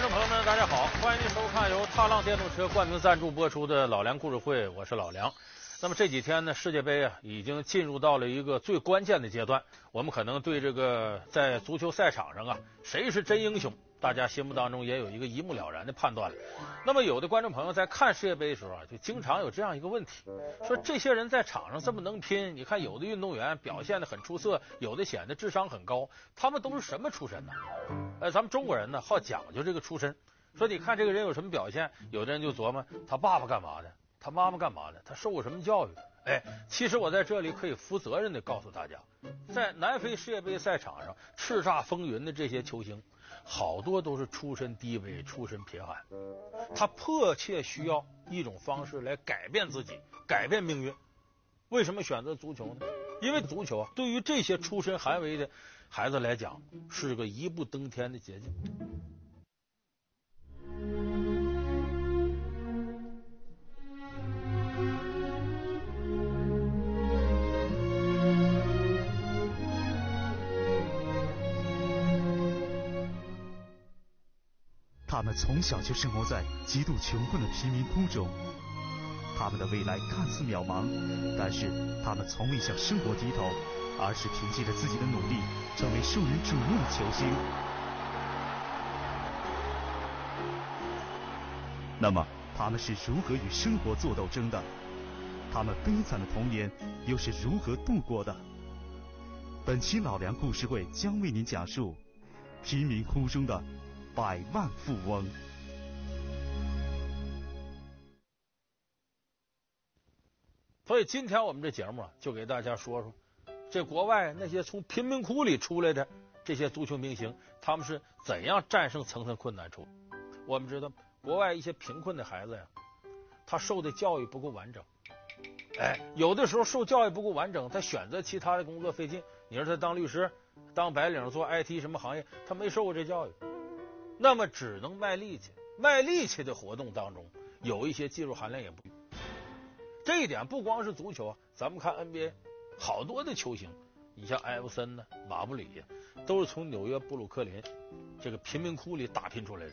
观众朋友们，大家好，欢迎您收看由踏浪电动车冠名赞助播出的《老梁故事会》，我是老梁。那么这几天呢，世界杯啊已经进入到了一个最关键的阶段，我们可能对这个在足球赛场上啊，谁是真英雄，大家心目当中也有一个一目了然的判断了。那么有的观众朋友在看世界杯的时候啊，就经常有这样一个问题，说这些人在场上这么能拼，你看有的运动员表现的很出色，有的显得智商很高，他们都是什么出身呢？呃，咱们中国人呢好讲究这个出身，说你看这个人有什么表现，有的人就琢磨他爸爸干嘛的。他妈妈干嘛的？他受过什么教育？哎，其实我在这里可以负责任的告诉大家，在南非世界杯赛场上叱咤风云的这些球星，好多都是出身低微、出身贫寒。他迫切需要一种方式来改变自己、改变命运。为什么选择足球呢？因为足球啊，对于这些出身寒微的孩子来讲，是个一步登天的捷径。从小就生活在极度穷困的贫民窟中，他们的未来看似渺茫，但是他们从未向生活低头，而是凭借着自己的努力，成为受人瞩目的球星。那么，他们是如何与生活做斗争的？他们悲惨的童年又是如何度过的？本期老梁故事会将为您讲述贫民窟中的。百万富翁，所以今天我们这节目啊，就给大家说说这国外那些从贫民窟里出来的这些足球明星，他们是怎样战胜层层困难出。我们知道，国外一些贫困的孩子呀，他受的教育不够完整，哎，有的时候受教育不够完整，他选择其他的工作费劲。你说他当律师、当白领、做 IT 什么行业，他没受过这教育。那么只能卖力气，卖力气的活动当中有一些技术含量也不低。这一点不光是足球啊，咱们看 NBA，好多的球星，你像艾弗森呢、马布里呀，都是从纽约布鲁克林这个贫民窟里打拼出来的。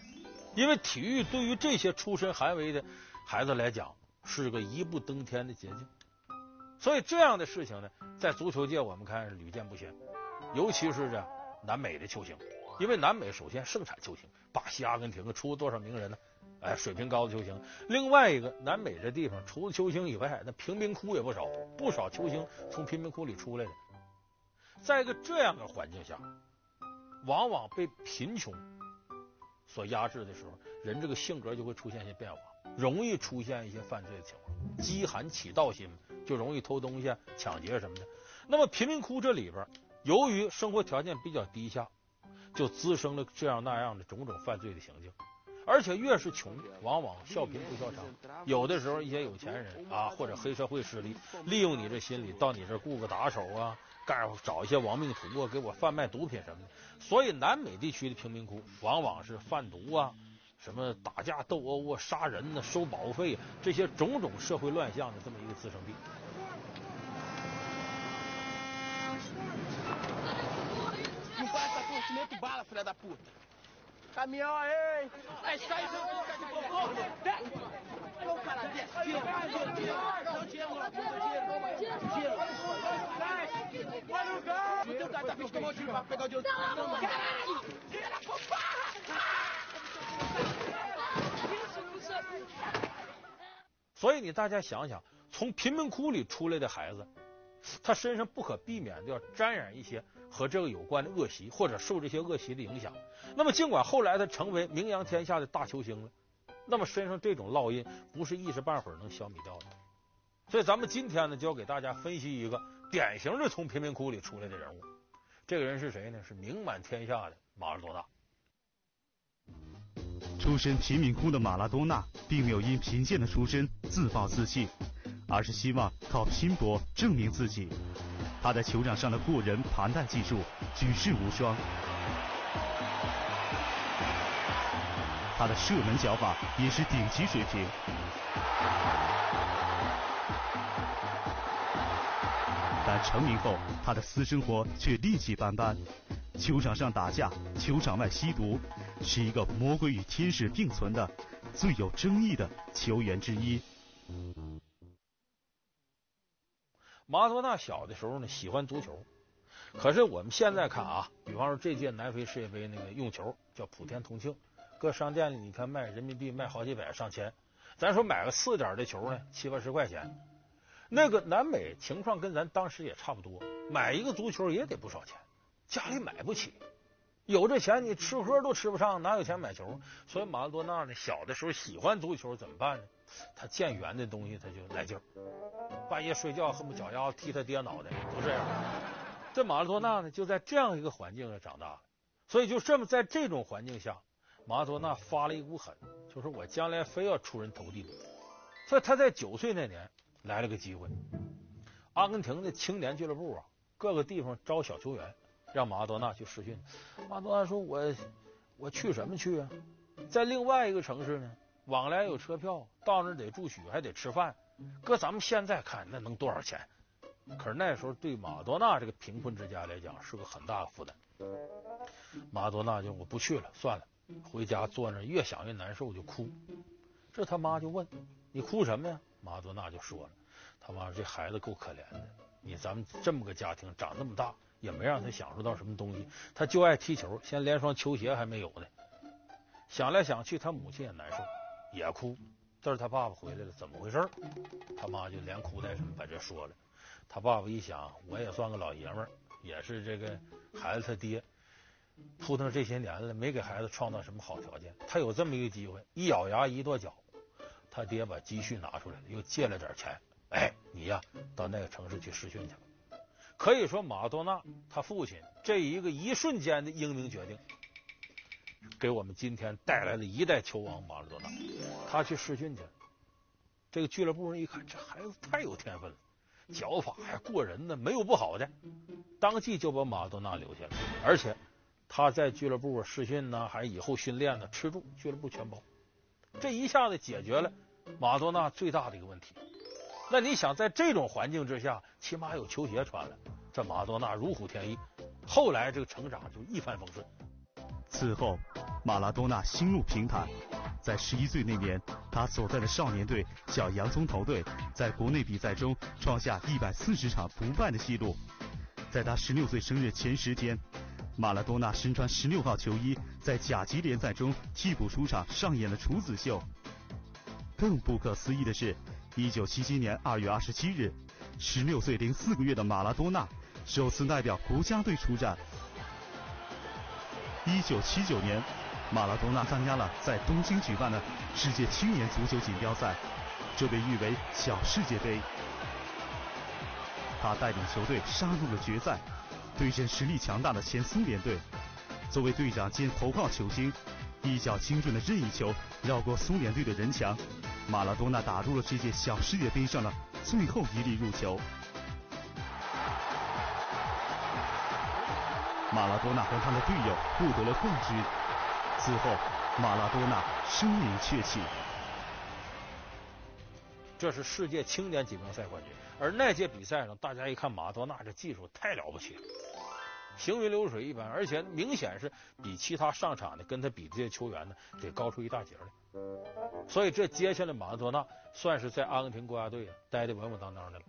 因为体育对于这些出身寒微的孩子来讲，是个一步登天的捷径。所以这样的事情呢，在足球界我们看屡见不鲜，尤其是这南美的球星。因为南美首先盛产球星，巴西、阿根廷出了多少名人呢？哎，水平高的球星。另外一个，南美这地方除了球星以外，那贫民窟也不少，不少球星从贫民窟里出来的。在一个这样的环境下，往往被贫穷所压制的时候，人这个性格就会出现一些变化，容易出现一些犯罪的情况。饥寒起盗心，就容易偷东西、抢劫什么的。那么贫民窟这里边，由于生活条件比较低下。就滋生了这样那样的种种犯罪的行径，而且越是穷，往往笑贫不笑娼。有的时候，一些有钱人啊，或者黑社会势力，利用你这心理，到你这雇个打手啊，干找一些亡命徒啊，给我贩卖毒品什么的。所以，南美地区的贫民窟往往是贩毒啊，什么打架斗殴啊，杀人呢、啊，收保护费啊，这些种种社会乱象的这么一个滋生地。所以你大家想想，从贫民窟里出来的孩子，他身上不可避免的要沾染一些和这个有关的恶习，或者受这些恶习的影响。那么，尽管后来他成为名扬天下的大球星了，那么身上这种烙印不是一时半会儿能消弭掉的。所以，咱们今天呢，就要给大家分析一个典型的从贫民窟里出来的人物。这个人是谁呢？是名满天下的马拉多纳。出身贫民窟的马拉多纳，并没有因贫贱的出身自暴自弃。而是希望靠拼搏证明自己。他在球场上的过人盘带技术举世无双，他的射门脚法也是顶级水平。但成名后，他的私生活却戾气斑斑，球场上打架，球场外吸毒，是一个魔鬼与天使并存的最有争议的球员之一。马拉多纳小的时候呢，喜欢足球，可是我们现在看啊，比方说这届南非世界杯那个用球叫普天同庆，各商店里你看卖人民币卖好几百上千，咱说买个次点的球呢，七八十块钱。那个南美情况跟咱当时也差不多，买一个足球也得不少钱，家里买不起，有这钱你吃喝都吃不上，哪有钱买球？所以马拉多纳呢，小的时候喜欢足球怎么办呢？他见圆的东西他就来劲儿，半夜睡觉恨不脚丫子踢他爹脑袋，就这样。这马拉多纳呢，就在这样一个环境下长大，所以就这么在这种环境下，马拉多纳发了一股狠，就是我将来非要出人头地。所以他在九岁那年。来了个机会，阿根廷的青年俱乐部啊，各个地方招小球员，让马拉多纳去试训。马拉多纳说：“我我去什么去啊？在另外一个城市呢，往来有车票，到那得住宿，还得吃饭。搁咱们现在看，那能多少钱？可是那时候对马拉多纳这个贫困之家来讲，是个很大的负担。马拉多纳就我不去了，算了，回家坐那越想越难受，就哭。这他妈就问：你哭什么呀？”马拉多纳就说了：“他妈这孩子够可怜的，你咱们这么个家庭，长那么大也没让他享受到什么东西，他就爱踢球，现在连双球鞋还没有呢。想来想去，他母亲也难受，也哭。这是他爸爸回来了，怎么回事？他妈就连哭带什么把这说了。他爸爸一想，我也算个老爷们儿，也是这个孩子他爹，扑腾这些年了，没给孩子创造什么好条件，他有这么一个机会，一咬牙一跺脚。”他爹把积蓄拿出来了，又借了点钱。哎，你呀，到那个城市去试训去。可以说，马多纳他父亲这一个一瞬间的英明决定，给我们今天带来了一代球王马拉多纳。他去试训去了，这个俱乐部人一看，这孩子太有天分了，脚法还过人呢，没有不好的，当即就把马多纳留下来，而且他在俱乐部试训呢，还以后训练呢，吃住俱乐部全包。这一下子解决了。马多纳最大的一个问题，那你想在这种环境之下，起码有球鞋穿了，这马拉多纳如虎添翼，后来这个成长就一帆风顺。此后，马拉多纳心路平坦，在十一岁那年，他所在的少年队小洋葱头队在国内比赛中创下一百四十场不败的纪录。在他十六岁生日前十天，马拉多纳身穿十六号球衣，在甲级联赛中替补出场，上演了处子秀。更不可思议的是，一九七七年二月二十七日，十六岁零四个月的马拉多纳首次代表国家队出战。一九七九年，马拉多纳参加了在东京举办的世界青年足球锦标赛，这被誉为“小世界杯”。他带领球队杀入了决赛，对阵实力强大的前苏联队。作为队长兼头号球星，一脚精准的任意球绕过苏联队的人墙。马拉多纳打入了这届小世界杯上的最后一粒入球。马拉多纳和他的队友获得了冠军。此后，马拉多纳声名鹊起。这是世界青年锦标赛冠军，而那届比赛上，大家一看马拉多纳这技术太了不起了，行云流水一般，而且明显是比其他上场的跟他比的这些球员呢，得高出一大截来。所以这接下来马拉多纳算是在阿根廷国家队啊待得稳稳当当的了。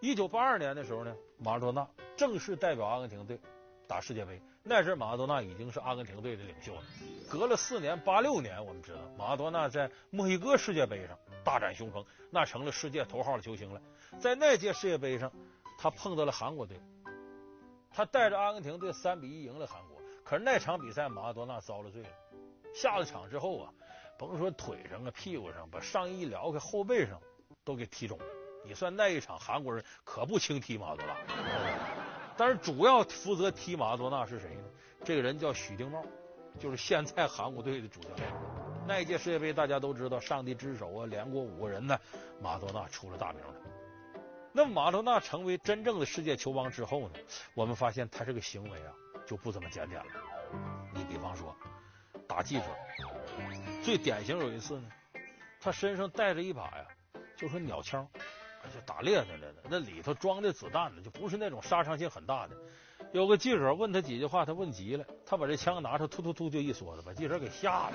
一九八二年的时候呢，马拉多纳正式代表阿根廷队打世界杯。那时马拉多纳已经是阿根廷队的领袖了。隔了四年，八六年我们知道马拉多纳在墨西哥世界杯上大展雄风，那成了世界头号的球星了。在那届世界杯上，他碰到了韩国队，他带着阿根廷队三比一赢了韩国。可是那场比赛马拉多纳遭了罪了，下了场之后啊。甭说腿上啊，屁股上，把上衣撩开，后背上都给踢肿了。你算那一场韩国人可不轻踢马拉多纳，但是主要负责踢马拉多纳是谁呢？这个人叫许丁茂，就是现在韩国队的主教练。那一届世界杯大家都知道，上帝之手啊，连过五个人呢，马拉多纳出了大名了。那马拉多纳成为真正的世界球王之后呢，我们发现他这个行为啊就不怎么检点了。你比方说打记者。最典型有一次呢，他身上带着一把呀，就是鸟枪，就打猎的来的，那里头装的子弹呢，就不是那种杀伤性很大的，有个记者问他几句话，他问急了，他把这枪拿出，突突突就一梭子，把记者给吓了，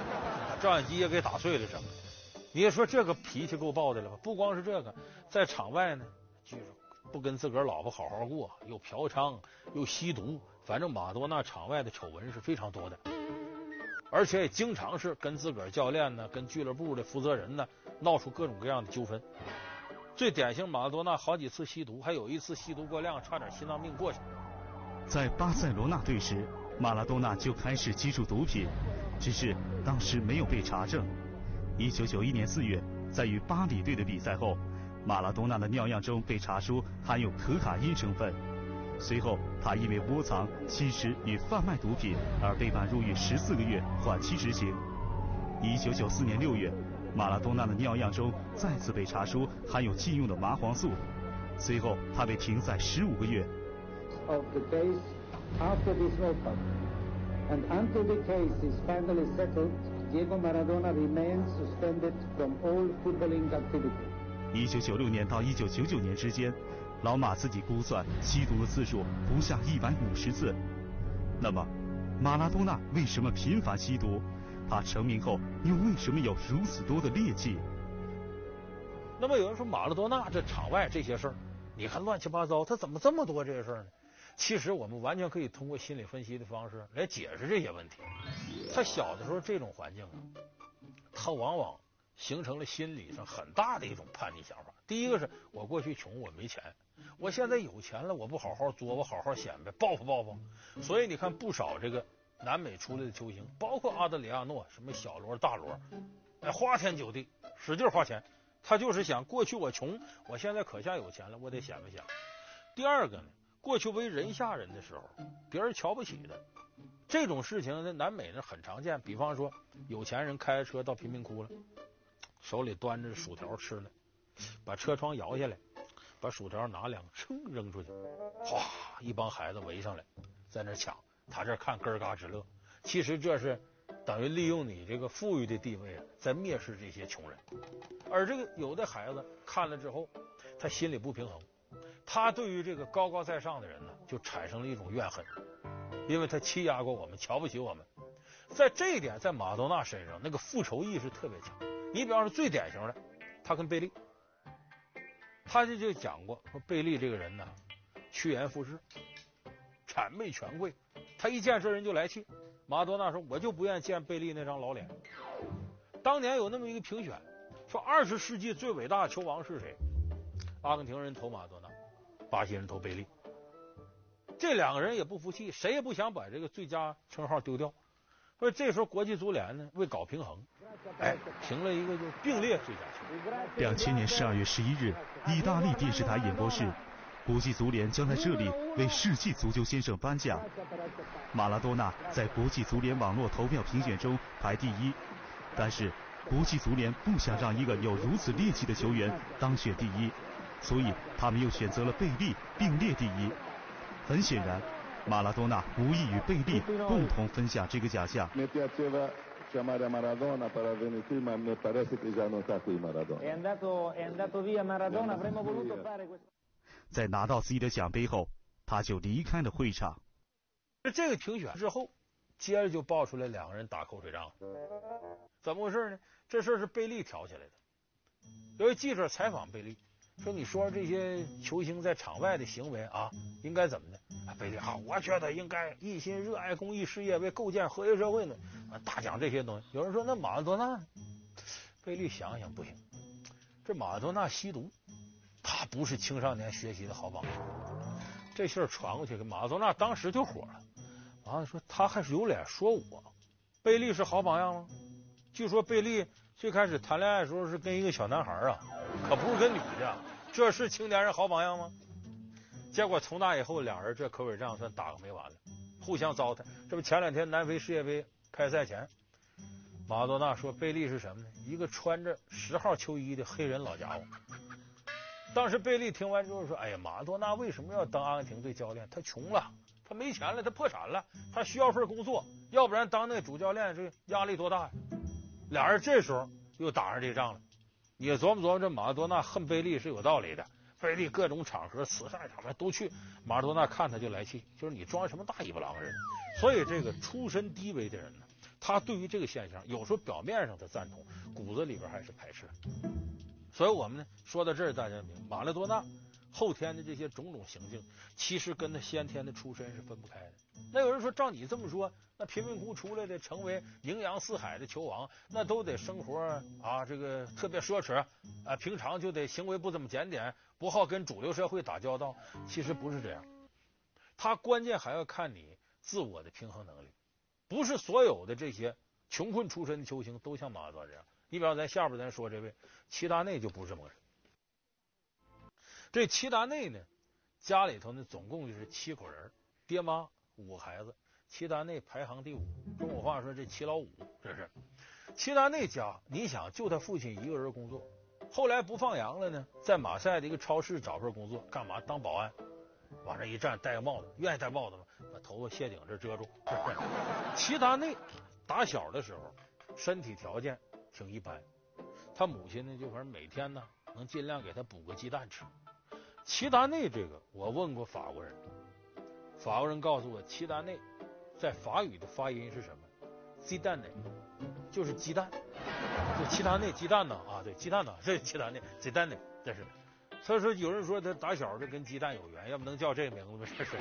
把照相机也给打碎了，整个。你说这个脾气够爆的了吧？不光是这个，在场外呢，就是不跟自个儿老婆好好过，又嫖娼，又吸毒，反正马多纳场外的丑闻是非常多的，而且也经常是跟自个儿教练呢，跟俱乐部的负责人呢，闹出各种各样的纠纷。最典型，马多纳好几次吸毒，还有一次吸毒过量，差点心脏病过去。在巴塞罗那队时，马拉多纳就开始接触毒品，只是当时没有被查证。一九九一年四月，在与巴黎队的比赛后，马拉多纳的尿样中被查出含有可卡因成分，随后他因为窝藏、吸食与贩卖毒品而被判入狱十四个月，缓期执行。一九九四年六月，马拉多纳的尿样中再次被查出含有禁用的麻黄素，随后他被停赛十五个月。Of the days after this report and until the case is finally settled, Diego Maradona remains suspended from all footballing activity. 一九九六年到一九九九年之间，老马自己估算吸毒的次数不下一百五十次。那么，马拉多纳为什么频繁吸毒？他成名后又为什么有如此多的劣迹？那么有人说马拉多纳这场外这些事儿，你看乱七八糟，他怎么这么多这些事儿呢？其实我们完全可以通过心理分析的方式来解释这些问题。他小的时候这种环境啊，他往往形成了心理上很大的一种叛逆想法。第一个是我过去穷，我没钱，我现在有钱了，我不好好作，我好好显摆，报复报复。所以你看不少这个。南美出来的球星，包括阿德里亚诺，什么小罗、大罗，哎，花天酒地，使劲花钱。他就是想，过去我穷，我现在可下有钱了，我得显摆显摆。第二个呢，过去为人下人的时候，别人瞧不起的，这种事情在南美呢很常见。比方说，有钱人开着车到贫民窟了，手里端着薯条吃了，把车窗摇下来，把薯条拿两个噌扔出去，哗，一帮孩子围上来，在那抢。他这看咯嘎直乐，其实这是等于利用你这个富裕的地位啊，在蔑视这些穷人。而这个有的孩子看了之后，他心里不平衡，他对于这个高高在上的人呢，就产生了一种怨恨，因为他欺压过我们，瞧不起我们。在这一点，在马多纳身上，那个复仇意识特别强。你比方说最典型的，他跟贝利，他这就讲过说贝利这个人呢，趋炎附势，谄媚权贵。他一见这人就来气，马多纳说：“我就不愿见贝利那张老脸。”当年有那么一个评选，说二十世纪最伟大的球王是谁？阿根廷人投马多纳，巴西人投贝利。这两个人也不服气，谁也不想把这个最佳称号丢掉。所以这时候国际足联呢，为搞平衡，哎，评了一个就并列最佳球。两千年十二月十一日，意大利电视台演播室。国际足联将在这里为世纪足球先生颁奖。马拉多纳在国际足联网络投票评选中排第一，但是国际足联不想让一个有如此劣迹的球员当选第一，所以他们又选择了贝利并列第一。很显然，马拉多纳无意与贝利共同分享这个奖项。在拿到自己的奖杯后，他就离开了会场。这个评选之后，接着就爆出来两个人打口水仗，怎么回事呢？这事是贝利挑起来的。有一记者采访贝利，说：“你说这些球星在场外的行为啊，应该怎么的？”贝利好，我觉得应该一心热爱公益事业，为构建和谐社会呢。啊大讲这些东西。有人说：“那马拉多纳？”贝利想想不行，这马拉多纳吸毒。他不是青少年学习的好榜样，这信儿传过去，给马拉多纳当时就火了。完了说他还是有脸说我，贝利是好榜样吗？据说贝利最开始谈恋爱的时候是跟一个小男孩啊，可不是跟女的，这是青年人好榜样吗？结果从那以后，两人这口水仗算打个没完了，互相糟蹋。这不前两天南非世界杯开赛前，马多纳说贝利是什么呢？一个穿着十号球衣的黑人老家伙。当时贝利听完之后说：“哎呀，马多纳为什么要当阿根廷队教练？他穷了，他没钱了，他破产了，他需要份工作，要不然当那个主教练这压力多大呀？”俩人这时候又打上这仗了。你琢磨琢磨，这马拉多纳恨贝利是有道理的。贝利各种场合、慈善场合都去。马拉多纳看他就来气，就是你装什么大尾巴狼人？所以这个出身低微的人呢，他对于这个现象，有时候表面上他赞同，骨子里边还是排斥。所以我们呢说到这儿，大家明白，马拉多纳后天的这些种种行径，其实跟他先天的出身是分不开的。那有人说，照你这么说，那贫民窟出来的成为名扬四海的球王，那都得生活啊，这个特别奢侈啊，平常就得行为不怎么检点，不好跟主流社会打交道。其实不是这样，他关键还要看你自我的平衡能力。不是所有的这些穷困出身的球星都像马拉多这样。你比方咱下边咱说这位齐达内就不是这么个人。这齐达内呢，家里头呢总共就是七口人，爹妈。五个孩子，齐达内排行第五。中国话说这齐老五，这是齐达内家。你想，就他父亲一个人工作，后来不放羊了呢，在马赛的一个超市找份工作，干嘛？当保安，往这一站，戴个帽子，愿意戴帽子吗？把头发卸顶这遮住。齐达内打小的时候身体条件挺一般，他母亲呢就反正每天呢能尽量给他补个鸡蛋吃。齐达内这个，我问过法国人。法国人告诉我，齐达内在法语的发音是什么？鸡蛋内，就是鸡蛋。就齐达内鸡蛋呢？啊，对，鸡蛋呢？这是齐达内鸡蛋内，这是。所以说，有人说他打小就跟鸡蛋有缘，要不能叫这个名字吗？这是。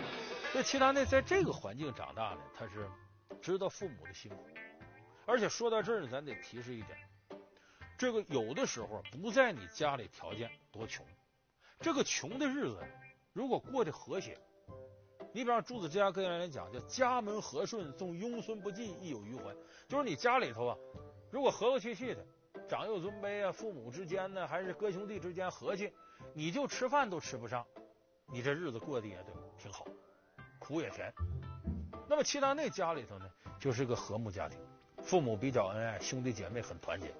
这齐达内在这个环境长大的，他是知道父母的辛苦。而且说到这儿呢，咱得提示一点，这个有的时候不在你家里条件多穷，这个穷的日子如果过得和谐。你比方朱子治家跟人讲，叫家门和顺，纵庸孙不进，亦有余欢。就是你家里头啊，如果和和气气的，长幼尊卑啊，父母之间呢，还是哥兄弟之间和气，你就吃饭都吃不上，你这日子过得也得挺好，苦也甜。那么齐达内家里头呢，就是个和睦家庭，父母比较恩爱，兄弟姐妹很团结，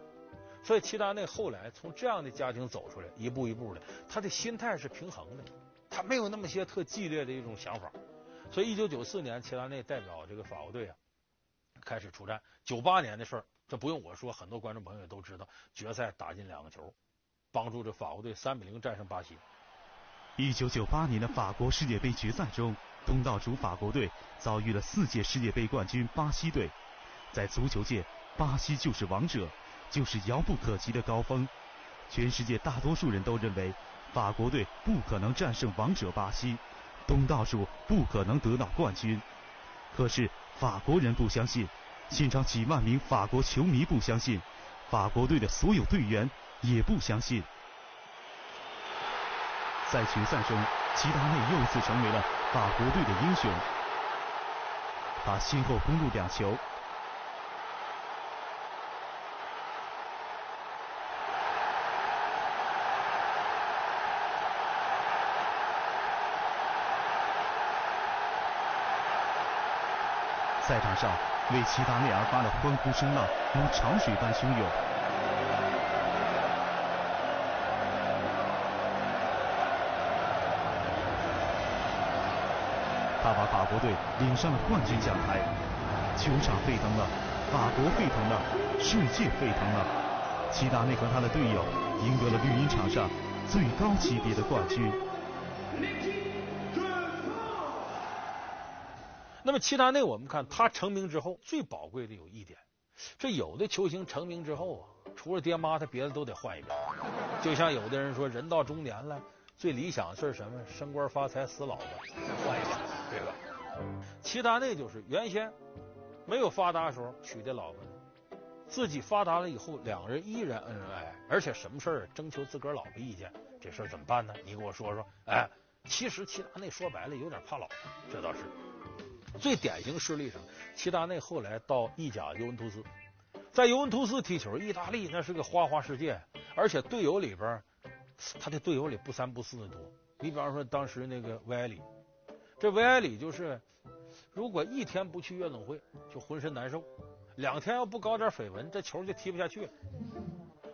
所以齐达内后来从这样的家庭走出来，一步一步的，他的心态是平衡的。他没有那么些特激烈的一种想法，所以一九九四年，齐达内代表这个法国队啊开始出战。九八年的事儿，这不用我说，很多观众朋友也都知道，决赛打进两个球，帮助这法国队三比零战胜巴西。一九九八年的法国世界杯决赛中，东道主法国队遭遇了四届世界杯冠军巴西队。在足球界，巴西就是王者，就是遥不可及的高峰。全世界大多数人都认为。法国队不可能战胜王者巴西，东道主不可能得到冠军。可是法国人不相信，现场几万名法国球迷不相信，法国队的所有队员也不相信。在决赛中，齐达内又一次成为了法国队的英雄，他先后攻入两球。赛场上为齐达内而发的欢呼声浪如潮水般汹涌。他把法国队领上了冠军奖台，球场沸腾了，法国沸腾了，世界沸腾了。齐达内和他的队友赢得了绿茵场上最高级别的冠军。那么齐达内，我们看他成名之后最宝贵的有一点，这有的球星成名之后啊，除了爹妈，他别的都得换一遍。就像有的人说，人到中年了，最理想的是什么？升官发财死老婆，换一个，对吧？齐达内就是原先没有发达的时候娶的老婆，自己发达了以后，两个人依然恩爱爱，而且什么事儿征求自个儿老婆意见，这事儿怎么办呢？你给我说说。哎，其实齐达内说白了有点怕老婆，这倒是。最典型事例上，齐达内后来到意甲尤文图斯，在尤文图斯踢球，意大利那是个花花世界，而且队友里边，他的队友里不三不四的多。你比方说当时那个维埃里，这维埃里就是，如果一天不去夜总会就浑身难受，两天要不搞点绯闻，这球就踢不下去。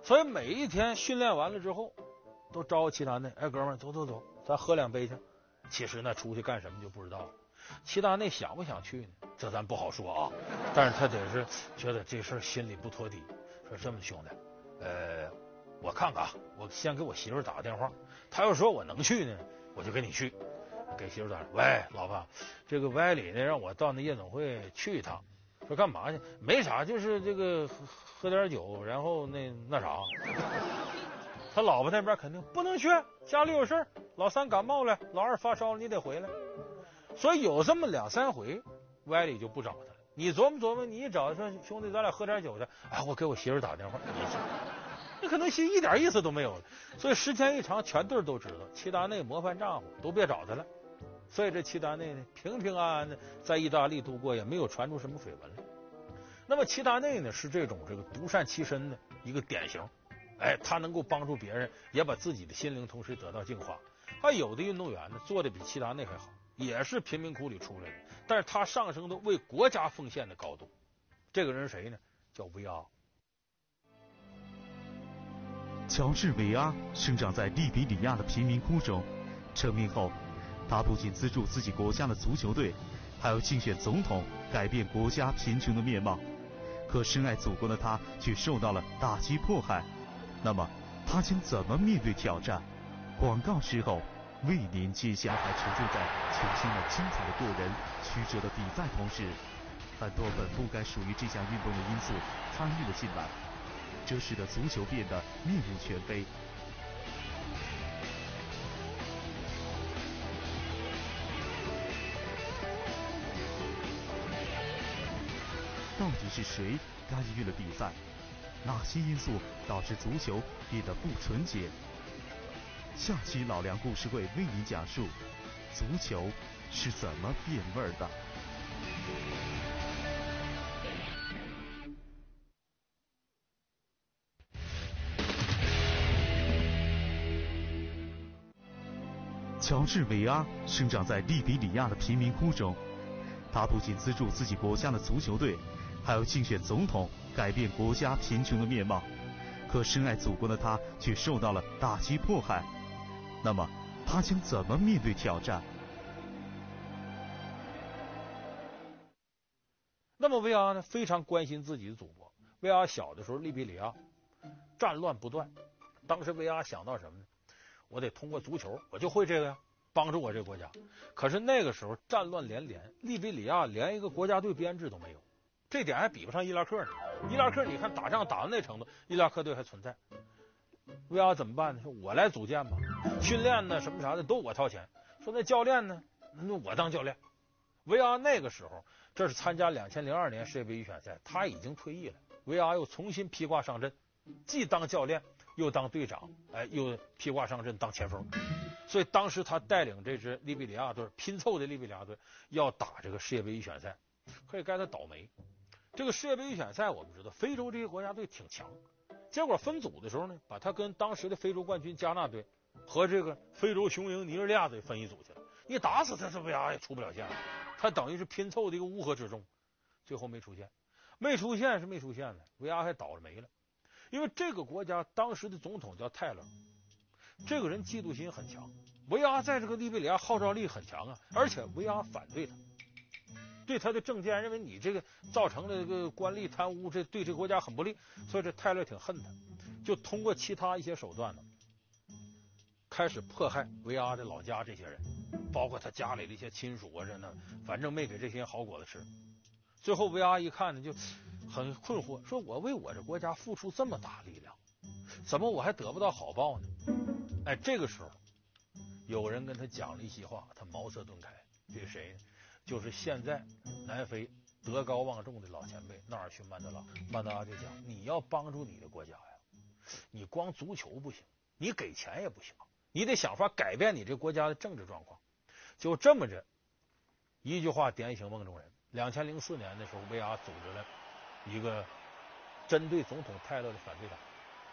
所以每一天训练完了之后，都招呼齐达内，哎哥们儿，走走走，咱喝两杯去。其实那出去干什么就不知道了。齐达内想不想去呢？这咱不好说啊。但是他得是觉得这事儿心里不托底，说这么兄弟，呃，我看看啊，我先给我媳妇打个电话，她要说我能去呢，我就跟你去。给媳妇打，喂，老婆，这个歪理呢让我到那夜总会去一趟，说干嘛去？没啥，就是这个喝，喝点酒，然后那那啥。他老婆那边肯定不能去，家里有事，老三感冒了，老二发烧了，你得回来。所以有这么两三回，歪理就不找他了。你琢磨琢磨，你一找说兄弟，咱俩喝点酒去，哎，我给我媳妇打电话，你 可能心一点意思都没有了。所以时间一长，全队都知道齐达内模范丈夫，都别找他了。所以这齐达内呢，平平安安的在意大利度过，也没有传出什么绯闻来。那么齐达内呢，是这种这个独善其身的一个典型。哎，他能够帮助别人，也把自己的心灵同时得到净化。还有的运动员呢，做的比齐达内还好，也是贫民窟里出来的，但是他上升到为国家奉献的高度。这个人谁呢？叫维阿。乔治·维阿生长在利比里亚的贫民窟中，成名后，他不仅资助自己国家的足球队，还要竞选总统，改变国家贫穷的面貌。可深爱祖国的他，却受到了打击迫害。那么他将怎么面对挑战？广告之后为您揭晓。还沉醉在球星们精彩的过人、曲折的比赛同时，很多本不该属于这项运动的因素参与了进来，这使得足球变得面目全非。到底是谁干预了比赛？哪些因素导致足球变得不纯洁？下期老梁故事会为您讲述足球是怎么变味的。乔治·韦阿生长在利比里亚的贫民窟中，他不仅资助自己国家的足球队，还要竞选总统。改变国家贫穷的面貌，可深爱祖国的他却受到了打击迫害。那么，他将怎么面对挑战？那么，维阿呢？非常关心自己的祖国。维阿小的时候，利比里亚战乱不断。当时，维阿想到什么呢？我得通过足球，我就会这个呀，帮助我这个国家。可是那个时候战乱连连，利比里亚连一个国家队编制都没有。这点还比不上伊拉克呢。伊拉克，你看打仗打到那程度，伊拉克队还存在。维阿怎么办呢？说我来组建吧，训练呢什么啥的都我掏钱。说那教练呢？那我当教练。维阿那个时候，这是参加两千零二年世界杯预选赛，他已经退役了。维阿又重新披挂上阵，既当教练又当队长，哎，又披挂上阵当前锋。所以当时他带领这支利比里亚队拼凑的利比里亚队要打这个世界杯预选赛，可以该他倒霉。这个世界杯预选赛，我们知道非洲这些国家队挺强，结果分组的时候呢，把他跟当时的非洲冠军加纳队和这个非洲雄鹰尼日利亚队分一组去了。你打死他，这维阿也出不了线了。他等于是拼凑的一个乌合之众，最后没出现，没出现是没出现的，维阿还倒了霉了。因为这个国家当时的总统叫泰勒，这个人嫉妒心很强，维阿在这个利比里亚号召力很强啊，而且维阿反对他。对他的政见认为你这个造成了这个官吏贪污，这对这个国家很不利，所以这泰勒挺恨他，就通过其他一些手段呢，开始迫害维阿的老家这些人，包括他家里的一些亲属啊，这那反正没给这些好果子吃。最后维阿一看呢，就很困惑，说我为我这国家付出这么大力量，怎么我还得不到好报呢？哎，这个时候有人跟他讲了一席话，他茅塞顿开，这是谁呢？就是现在南非德高望重的老前辈纳尔逊曼德拉，曼德拉就讲：你要帮助你的国家呀，你光足球不行，你给钱也不行，你得想法改变你这国家的政治状况。就这么着，一句话点醒梦中人。两千零四年的时候，维阿组织了一个针对总统泰勒的反对党，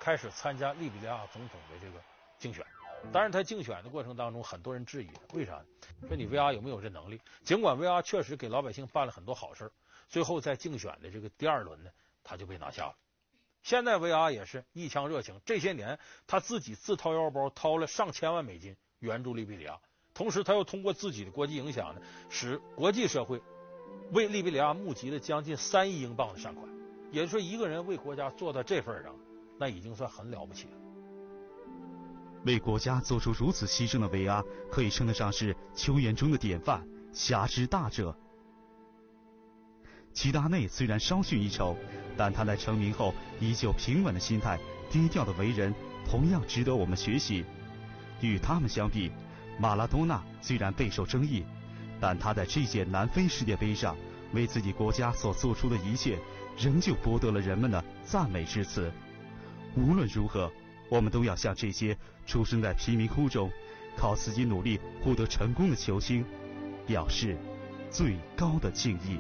开始参加利比里亚总统的这个竞选。当然，他竞选的过程当中，很多人质疑，为啥？说你维阿有没有这能力？尽管维阿确实给老百姓办了很多好事，最后在竞选的这个第二轮呢，他就被拿下了。现在维阿也是一腔热情，这些年他自己自掏腰包掏了上千万美金援助利比里亚，同时他又通过自己的国际影响呢，使国际社会为利比里亚募集了将近三亿英镑的善款。也就是说，一个人为国家做到这份上，那已经算很了不起了。为国家做出如此牺牲的维阿，可以称得上是球员中的典范，侠之大者。齐达内虽然稍逊一筹，但他在成名后依旧平稳的心态、低调的为人，同样值得我们学习。与他们相比，马拉多纳虽然备受争议，但他在这届南非世界杯上为自己国家所做出的一切，仍旧博得了人们的赞美之词。无论如何，我们都要向这些出生在贫民窟中，靠自己努力获得成功的球星，表示最高的敬意。